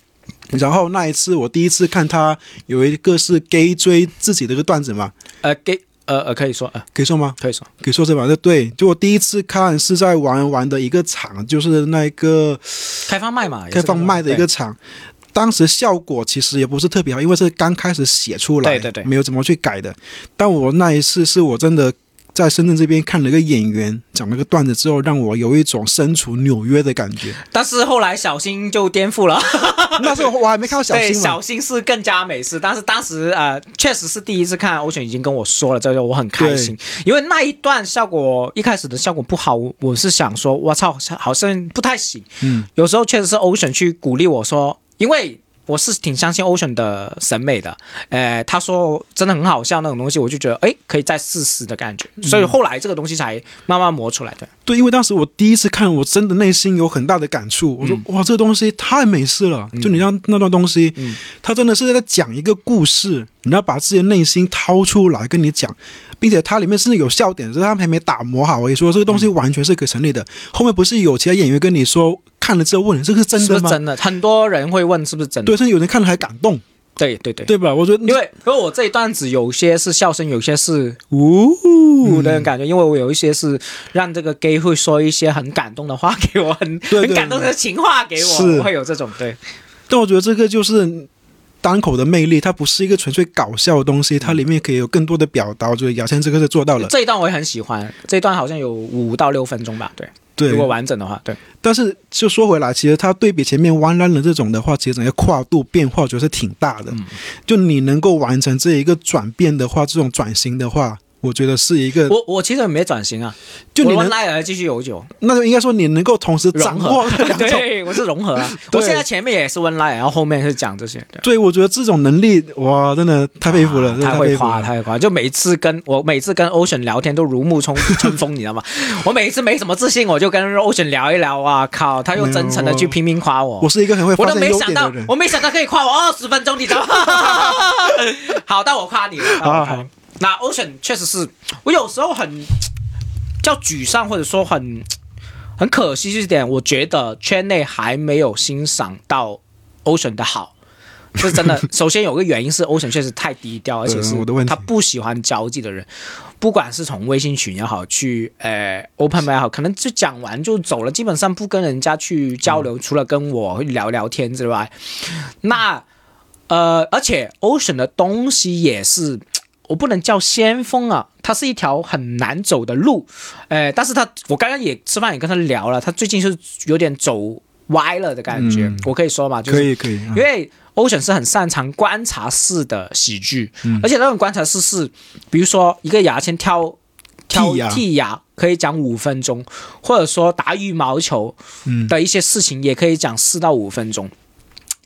然后那一次我第一次看他有一个是 gay 追自己的一个段子嘛，呃，给呃呃可以说呃可以说吗？可以说。可以说是吧？对对，就我第一次看是在玩玩的一个场，就是那个开放麦嘛，开放麦的一个场。当时效果其实也不是特别好，因为是刚开始写出来，对对对没有怎么去改的。但我那一次是我真的在深圳这边看了一个演员讲了个段子之后，让我有一种身处纽约的感觉。但是后来小新就颠覆了。那时候我还没看到小，新对，小新是更加美式，但是当时呃，确实是第一次看，欧选已经跟我说了，这个我很开心，因为那一段效果一开始的效果不好，我我是想说，我操，好像不太行。嗯，有时候确实是欧选去鼓励我说，因为。我是挺相信 Ocean 的审美的，呃，他说真的很好笑那种东西，我就觉得哎，可以再试试的感觉，所以后来这个东西才慢慢磨出来的。对，因为当时我第一次看，我真的内心有很大的感触。我说、哇，这个东西太美式了！就你像那段东西，嗯它真的是在讲一个故事，你要把自己的内心掏出来跟你讲，并且它里面甚至有笑点，只是他们还没打磨好而已。说这个东西完全是可成立的。后面不是有其他演员跟你说，看了之后问你这个是真的吗？真的？很多人会问是不是真的？对，甚至有人看了还感动，对对对。对吧？我觉得因为因为我这一段子有些是笑声，有些是呜呜的感觉，因为我有一些是让这个 gay 会说一些很感动的话给我，很很感动的情话给我会有这种对。但我觉得这个就是单口的魅力，它不是一个纯粹搞笑的东西，它里面可以有更多的表达。我觉得雅倩这个是做到了。这一段我也很喜欢，这一段好像有五到六分钟吧，对。对。如果完整的话，对，但是就说回来，其实它对比前面弯弯的这种的话，其实整个跨度变化，我觉得是挺大的。嗯。就你能够完成这一个转变的话，这种转型的话，我觉得是一个，我我其实也没转型啊，就你能，赖尔继续有酒那就应该说你能够同时掌握这两种。对，我是融合啊。我现在前面也是温赖，然后后面是讲这些，对。对，我觉得这种能力，哇，真的太佩服了，太会夸，太会夸！就每次跟我每次跟 Ocean 聊天都如沐春 春风，你知道吗？我每次没什么自信，我就跟 Ocean 聊一聊，哇靠，他又真诚的去拼命夸我我，是一个很会我都没想到。我没想到可以夸我二十分钟，你知道吗？好，到我夸你了。到我夸你好那 Ocean 确实是我有时候很叫沮丧，或者说很很可惜一点，我觉得圈内还没有欣赏到 Ocean 的好。是真的。首先有个原因是 Ocean 确实太低调，而且是我的问题他不喜欢交际的人，不管是从微信群也好，去呃 Open 麦也好，可能就讲完就走了，基本上不跟人家去交流，除了跟我聊聊天之外，那呃，而且 Ocean 的东西也是。我不能叫先锋啊，它是一条很难走的路，呃，但是他我刚刚也吃饭也跟他聊了，他最近是有点走歪了的感觉，嗯。我可以说嘛，就是可以可以，啊。因为 Ocean 是很擅长观察式的喜剧，而且那种观察式是，比如说一个牙签挑挑剔牙可以讲五分钟，或者说打羽毛球嗯。的一些事情也可以讲四到五分钟。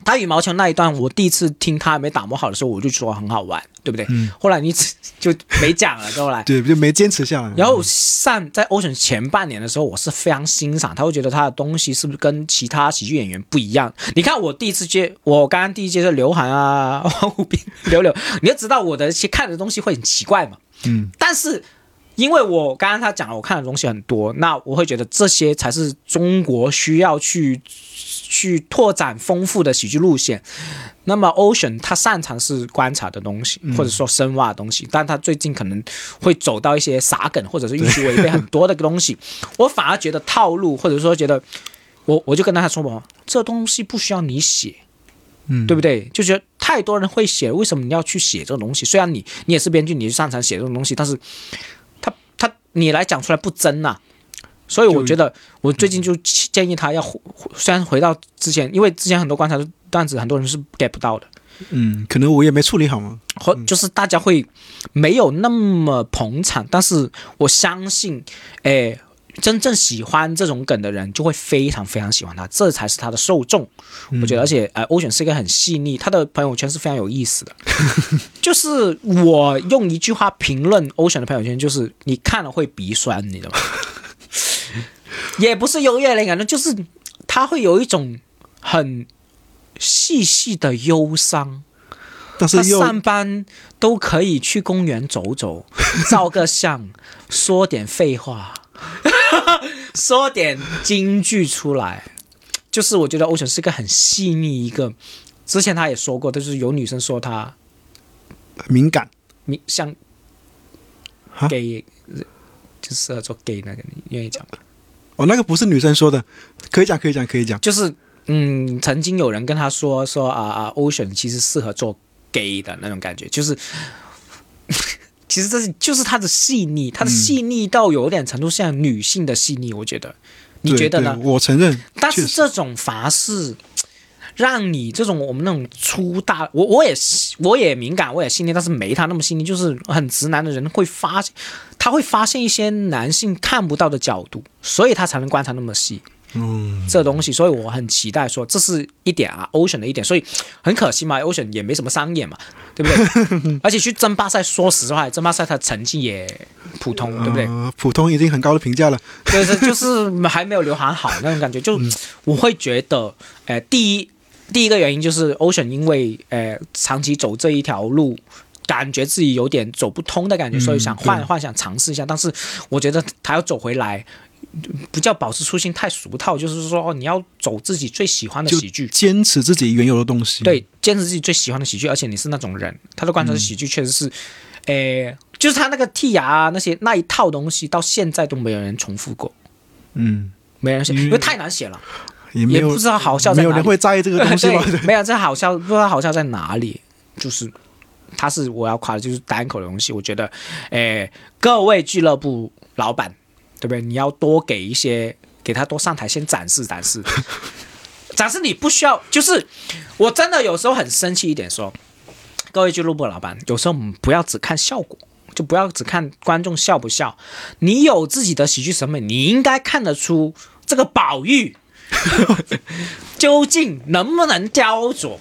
打羽毛球那一段，我第一次听他还没打磨好的时候，我就说很好玩，对不对？后来你就没讲了，后来。对，就没坚持下来。然后上在 Ocean 前半年的时候，我是非常欣赏他，会觉得他的东西是不是跟其他喜剧演员不一样？你看我第一次接，我刚刚第一接是刘涵啊、王虎斌、刘柳，你就知道我的一些看的东西会很奇怪嘛。嗯，但是因为我刚刚他讲了，我看的东西很多，那我会觉得这些才是中国需要去去拓展丰富的喜剧路线。那么 Ocean 他擅长是观察的东西，或者说深挖的东西，但他最近可能会走到一些傻梗或者是预期违背很多的东西，我反而觉得套路，或者说觉得我我就跟他说嘛，这东西不需要你写。嗯对不对？就觉得太多人会写，为什么你要去写这个东西？虽然你你也是编剧，你擅长写这种东西，但是你来讲出来不真呐、所以我觉得我最近就建议他要回，虽然回到之前，因为之前很多观察的段子，很多人是 get 不到的，嗯，可能我也没处理好嘛。或就是大家会没有那么捧场，但是我相信，诶，真正喜欢这种梗的人就会非常非常喜欢他，这才是他的受众。我觉得，而且呃，欧选是一个很细腻，他的朋友圈是非常有意思的。就是我用一句话评论欧选的朋友圈，就是你看了会鼻酸，你知道吗？也不是优越的感，觉就是他会有一种很细细的忧伤。他但是又上班都可以去公园走走，照个相，说点废话，说点金句出来。就是我觉得欧选是个很细腻一个，之前他也说过，就是有女生说他敏感，你像哈 gay，就适合做 gay 那个，你愿意讲吗？哦，那个不是女生说的，可以讲，可以讲，可以讲。就是嗯，曾经有人跟他说说啊啊，Ocean 其实适合做 gay 的那种感觉，就是其实这是就是他的细腻，他的细腻到有点程度像女性的细腻，我觉得，你觉得呢？我承认，但是这种法是让你这种我们那种粗大，我我也是我也敏感，我也细腻，但是没他那么细腻。就是很直男的人会发现，他会发现一些男性看不到的角度，所以他才能观察那么细。嗯，这东西，所以我很期待说这是一点啊，Ocean 的一点，所以很可惜嘛，Ocean 也没什么商演嘛，对不对？而且去争霸赛，说实话，争霸赛他成绩也普通，对不对？呃普通已经很高的评价了。就是就是还没有刘涵好那种感觉，就我会觉得，呃，第一第一个原因就是 Ocean 因为呃长期走这一条路。感觉自己有点走不通的感觉，所以想换对换想尝试一下，但是我觉得他要走回来，不叫保持初心太俗套，就是说哦，你要走自己最喜欢的喜剧，坚持自己原有的东西。，对，坚持自己最喜欢的喜剧，而且你是那种人，他的观察的喜剧确实是，诶、就是他那个剔牙啊那些那一套东西，到现在都没有人重复过，嗯，没人写，嗯因为太难写了。也没有也不知道好笑在没有哪里。人会在意这个东西 没有这好笑，不知道好笑在哪里。就是他是我要夸的，就是单口的东西。我觉得，诶，各位俱乐部老板，对不对？你要多给一些给他多上台先展示展示，展示你不需要，就是我真的有时候很生气一点说，各位俱乐部老板，有时候不要只看效果。就不要只看观众笑不笑，你有自己的喜剧审美，你应该看得出这个宝玉 究竟能不能雕琢。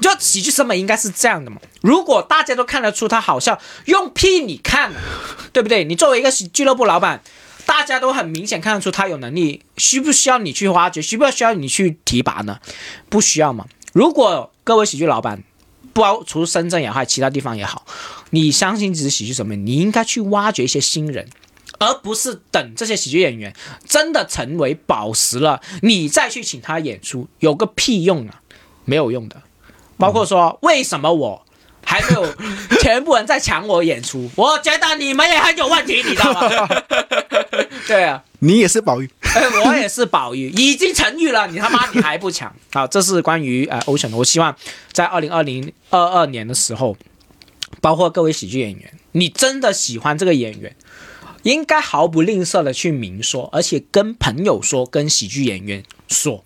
就喜剧审美应该是这样的嘛？如果大家都看得出他好笑，用屁你看，对不对？你作为一个俱乐部老板，大家都很明显看得出他有能力，需不需要你去挖掘？需不需要你去提拔呢？不需要嘛？如果各位喜剧老板，不包除深圳也好，其他地方也好，你相信自己喜剧审美，你应该去挖掘一些新人，而不是等这些喜剧演员真的成为宝石了，你再去请他演出，有个屁用啊，没有用的。包括说，为什么我还没有 全部人在抢我演出？我觉得你们也很有问题，你知道吗？对啊，你也是宝玉，我也是宝玉，已经成玉了，你他妈你还不抢？好，这是关于呃 Ocean 的。我希望在二零二零二二年的时候，包括各位喜剧演员，你真的喜欢这个演员，应该毫不吝啬的去明说，而且跟朋友说，跟喜剧演员说，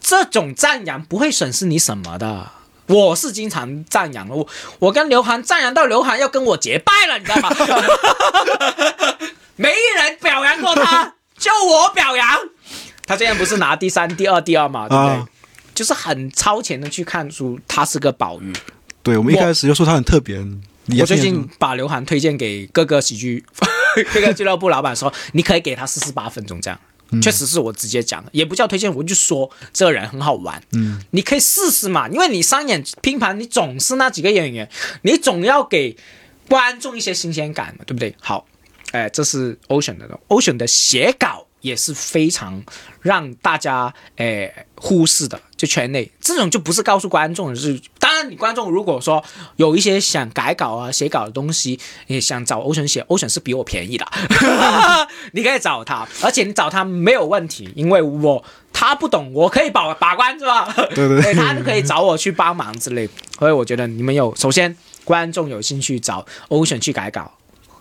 这种赞扬不会损失你什么的。我是经常赞扬的，我我跟刘涵赞扬到刘涵要跟我结拜了，你知道吗？没人表扬过他，就我表扬。他现在不是拿第三、第二、第二嘛，对不对？就是很超前的去看出他是个宝玉。对我们一开始就说他很特别。我最近把刘涵推荐给各个喜剧 各个俱乐部老板说，你可以给他四十八分钟这样。确实是我直接讲的，也不叫推荐，我就说这个人很好玩。嗯，你可以试试嘛，因为你商演拼盘，你总是那几个演员，你总要给观众一些新鲜感嘛，对不对？好，哎，这是 Ocean 的，Ocean 的写稿。也是非常让大家诶忽视的，就圈内这种就不是告诉观众的，是当然你观众如果说有一些想改稿啊、写稿的东西，你想找欧神写，欧神是比我便宜的，你可以找他，而且你找他没有问题，因为我他不懂，我可以把把关是吧？对对 对，他可以找我去帮忙之类，所以我觉得你们有首先观众有兴趣找欧神去改稿。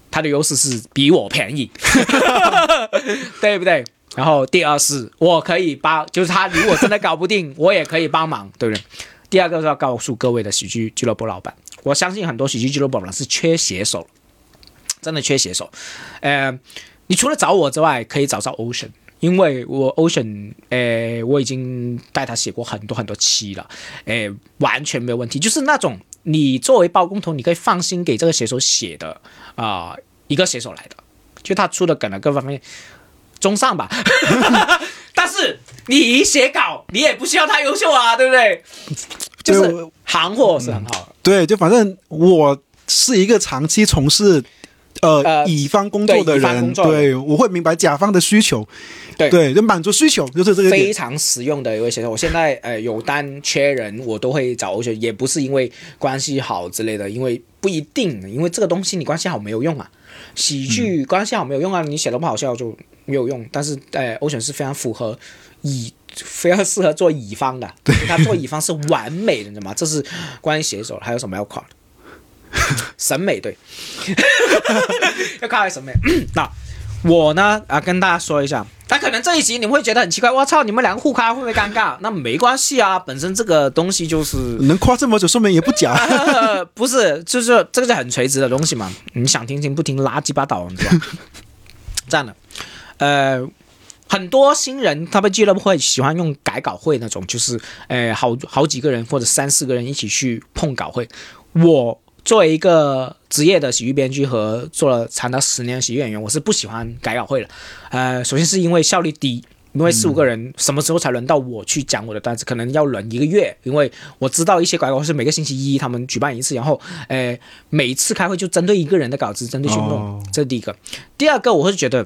他的优势是比我便宜，对不对？然后第二是我可以帮，就是他如果真的搞不定，我也可以帮忙，对不对？第二个是要告诉各位的喜剧俱乐部老板，我相信很多喜剧俱乐部老板是缺写手，真的缺写手。呃，你除了找我之外，可以找找 Ocean，因为我 Ocean，呃，我已经带他写过很多很多期了，呃，完全没有问题，就是那种。你作为包工头，你可以放心给这个写手写的啊，一个写手来的，就他出的梗啊，各方面中上吧。但是你一写稿，你也不需要太优秀啊，对不对？就是行货是很好的。对，就反正我是一个长期从事呃乙方工作的人，对，我会明白甲方的需求。对对，就满足需求就是这个非常实用的一位写手。我现在呃有单缺人，我都会找欧选，也不是因为关系好之类的，因为不一定，因为这个东西你关系好没有用啊。喜剧关系好没有用啊，你写的不好笑就没有用。但是呃，欧选是非常符合乙，非常适合做乙方的，他做乙方是完美的，你知道吗？这是关于写手，还有什么要考的？审美对，要靠审美。那我呢啊，跟大家说一下。那可能这一集你们会觉得很奇怪，我操，你们两个互夸会不会尴尬？那没关系啊，本身这个东西就是能夸这么久，说明也不假。不是，就是这个是很垂直的东西嘛。你想听听，不听垃圾八道，是吧？这样的，呃，很多新人他们俱乐部会喜欢用改稿会那种，就是呃，好好几个人或者三四个人一起去碰稿会。我。作为一个职业的喜剧编剧和做了长达十年的喜剧演员，我是不喜欢改稿会的。呃，首先是因为效率低，因为四五个人，什么时候才轮到我去讲我的段子？可能要轮一个月，因为我知道一些改稿会是每个星期一他们举办一次，然后，呃，每次开会就针对一个人的稿子针对去弄，这是第一个。第二个，我会觉得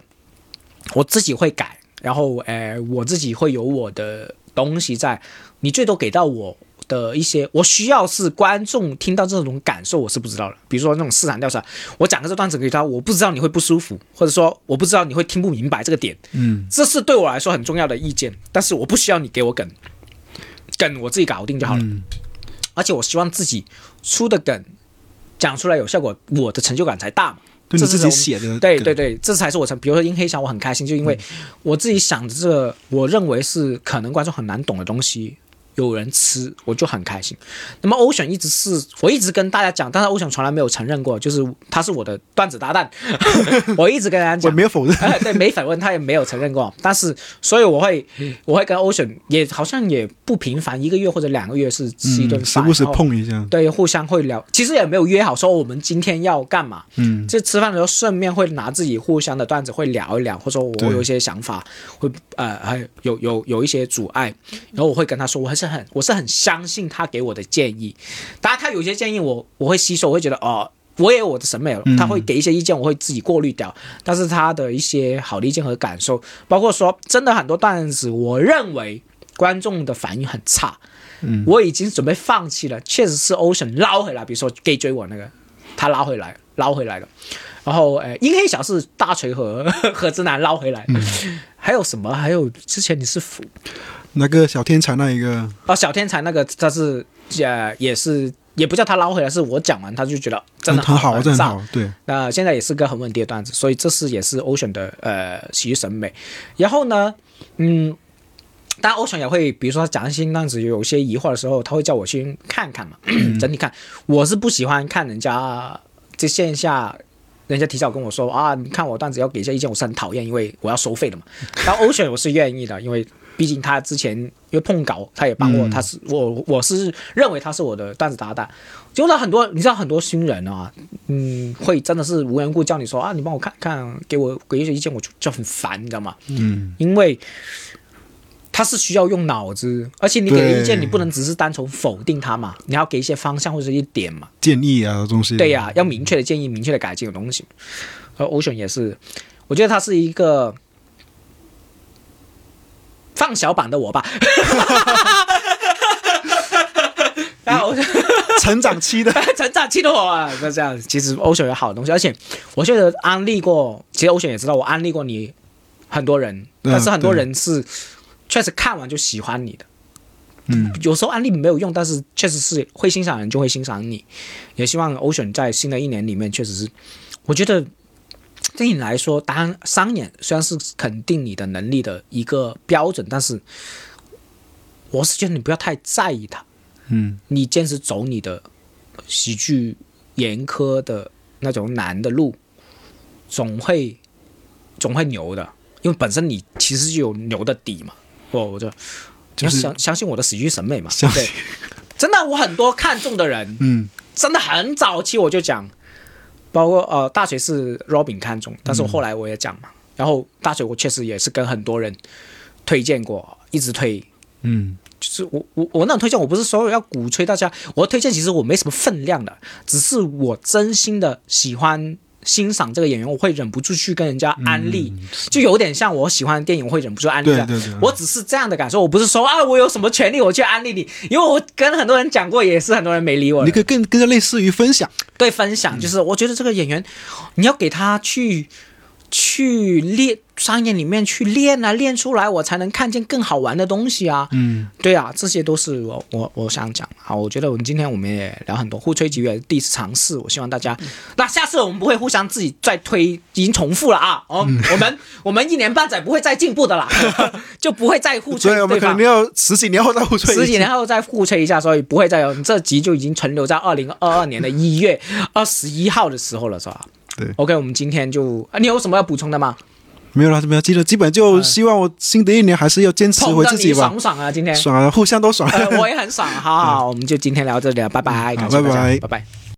我自己会改，然后，呃，我自己会有我的东西在，你最多给到我。的一些，我需要是观众听到这种感受，我是不知道的。比如说那种市场调查，我讲个这段子给他，我不知道你会不舒服，或者说我不知道你会听不明白这个点，嗯，这是对我来说很重要的意见。但是我不需要你给我梗，梗我自己搞定就好了。而且我希望自己出的梗讲出来有效果，我的成就感才大嘛。这是自己写的，对对，对，这才是我成。比如说阴黑侠，我很开心，就因为嗯我自己想着这个，我认为是可能观众很难懂的东西，有人吃，我就很开心。那么 Ocean 一直是我一直跟大家讲，但是 Ocean 从来没有承认过，就是他是我的段子搭档，我一直跟大家讲。我。没有否认，哎，对，没反问，他也没有承认过，但是，所以我会，我会跟 Ocean 也好像也不频繁，一个月或者两个月是吃一顿嗯，时，不时碰一下，对，互相会聊，其实也没有约好说我们今天要干嘛，嗯，就吃饭的时候顺便会拿自己互相的段子会聊一聊，或者说我有一些想法，会呃还有有有一些阻碍，然后我会跟他说，我还是很我是很相信他给我的建议，当然他有一些建议我我会吸收，我会觉得哦。我也有我的审美了，他会给一些意见，我会自己过滤掉。但是他的一些好的意见和感受，包括说真的很多段子，我认为观众的反应很差，嗯，我已经准备放弃了。确实是 Ocean 捞回来，比如说 gay 追我那个，他捞回来，捞回来了。然后，诶，阴黑小是大锤和和直男捞回来。还有什么？还有之前你是辅那个小天才那一个，哦，小天才那个他是呃也是也不叫他捞回来，是我讲完他就觉得真的很好，真的很好，对，那、现在也是个很稳定的段子，所以这是也是 Ocean 的呃喜剧审美。然后呢，嗯，当然 Ocean 也会，比如说他讲一些段子有一些疑惑的时候，他会叫我去看看嘛，整体看。我是不喜欢看人家这线下。人家提早跟我说啊，你看我段子要给一些意见，我是很讨厌，因为我要收费的嘛。但 Ocean 我是愿意的，因为毕竟他之前因为碰稿，他也帮我，嗯他是我我是认为他是我的段子搭档。结果很多，你知道很多新人啊，嗯，会真的是无缘故叫你说啊，你帮我看看，给我给一些意见，我就就很烦，你知道吗？嗯，因为他是需要用脑子，而且你给的意见，你不能只是单纯否定他嘛，你要给一些方向或者一点嘛。建议啊东西，对呀、要明确的建议、明确的改进的东西。而 Ocean 也是，我觉得他是一个放小版的我吧。然后成长期的，成长期的我啊，就这样。其实 Ocean 有好的东西，而且我觉得安利过，其实 Ocean 也知道我安利过你很多人，嗯但是很多人是确实看完就喜欢你的。嗯，有时候安利没有用，但是确实是会欣赏人就会欣赏你。也希望 Ocean 在新的一年里面，确实是，我觉得对你来说，当然商演虽然是肯定你的能力的一个标准，但是我是觉得你不要太在意它。嗯，你坚持走你的喜剧严苛的那种难的路，总会总会牛的，因为本身你其实就有牛的底嘛。我我就就是你要相相信我的喜剧审美嘛，对，真的我很多看中的人，嗯，真的很早期我就讲，包括呃大学是 Robin 看中，但是我后来我也讲嘛，然后大学我确实也是跟很多人推荐过，一直推，嗯，就是我我我那种推荐，我不是说要鼓吹大家，我推荐其实我没什么分量的，只是我真心的喜欢欣赏这个演员，我会忍不住去跟人家安利，就有点像我喜欢的电影，我会忍不住安利的。对对对，我只是这样的感受，我不是说啊，我有什么权利我去安利你，因为我跟很多人讲过，也是很多人没理我。你可以更更加类似于分享，对分享，就是我觉得这个演员，你要给他去去练商业里面去练啊，练出来，我才能看见更好玩的东西啊。嗯，对啊，这些都是我我我想讲。好，我觉得我们今天我们也聊很多，互吹几月第一次尝试，我希望大家，那下次我们不会互相自己再推，已经重复了啊。哦，我们我们一年半载不会再进步的啦，就不会再互吹所以我们对方可能。要十几年后再互吹，十几年后再互吹一下，所以不会再有这集就已经存留在二零二二年的一月二十一号的时候了，是吧？对，OK，我们今天就啊，你有什么要补充的吗？没有了，没有，记得基本就希望我新的一年还是要坚持回自己吧爽，不爽啊？今天爽啊，互相都爽。呃，我也很爽。好好，我们就今天聊到这里了，拜拜，感谢大家，好拜拜拜拜。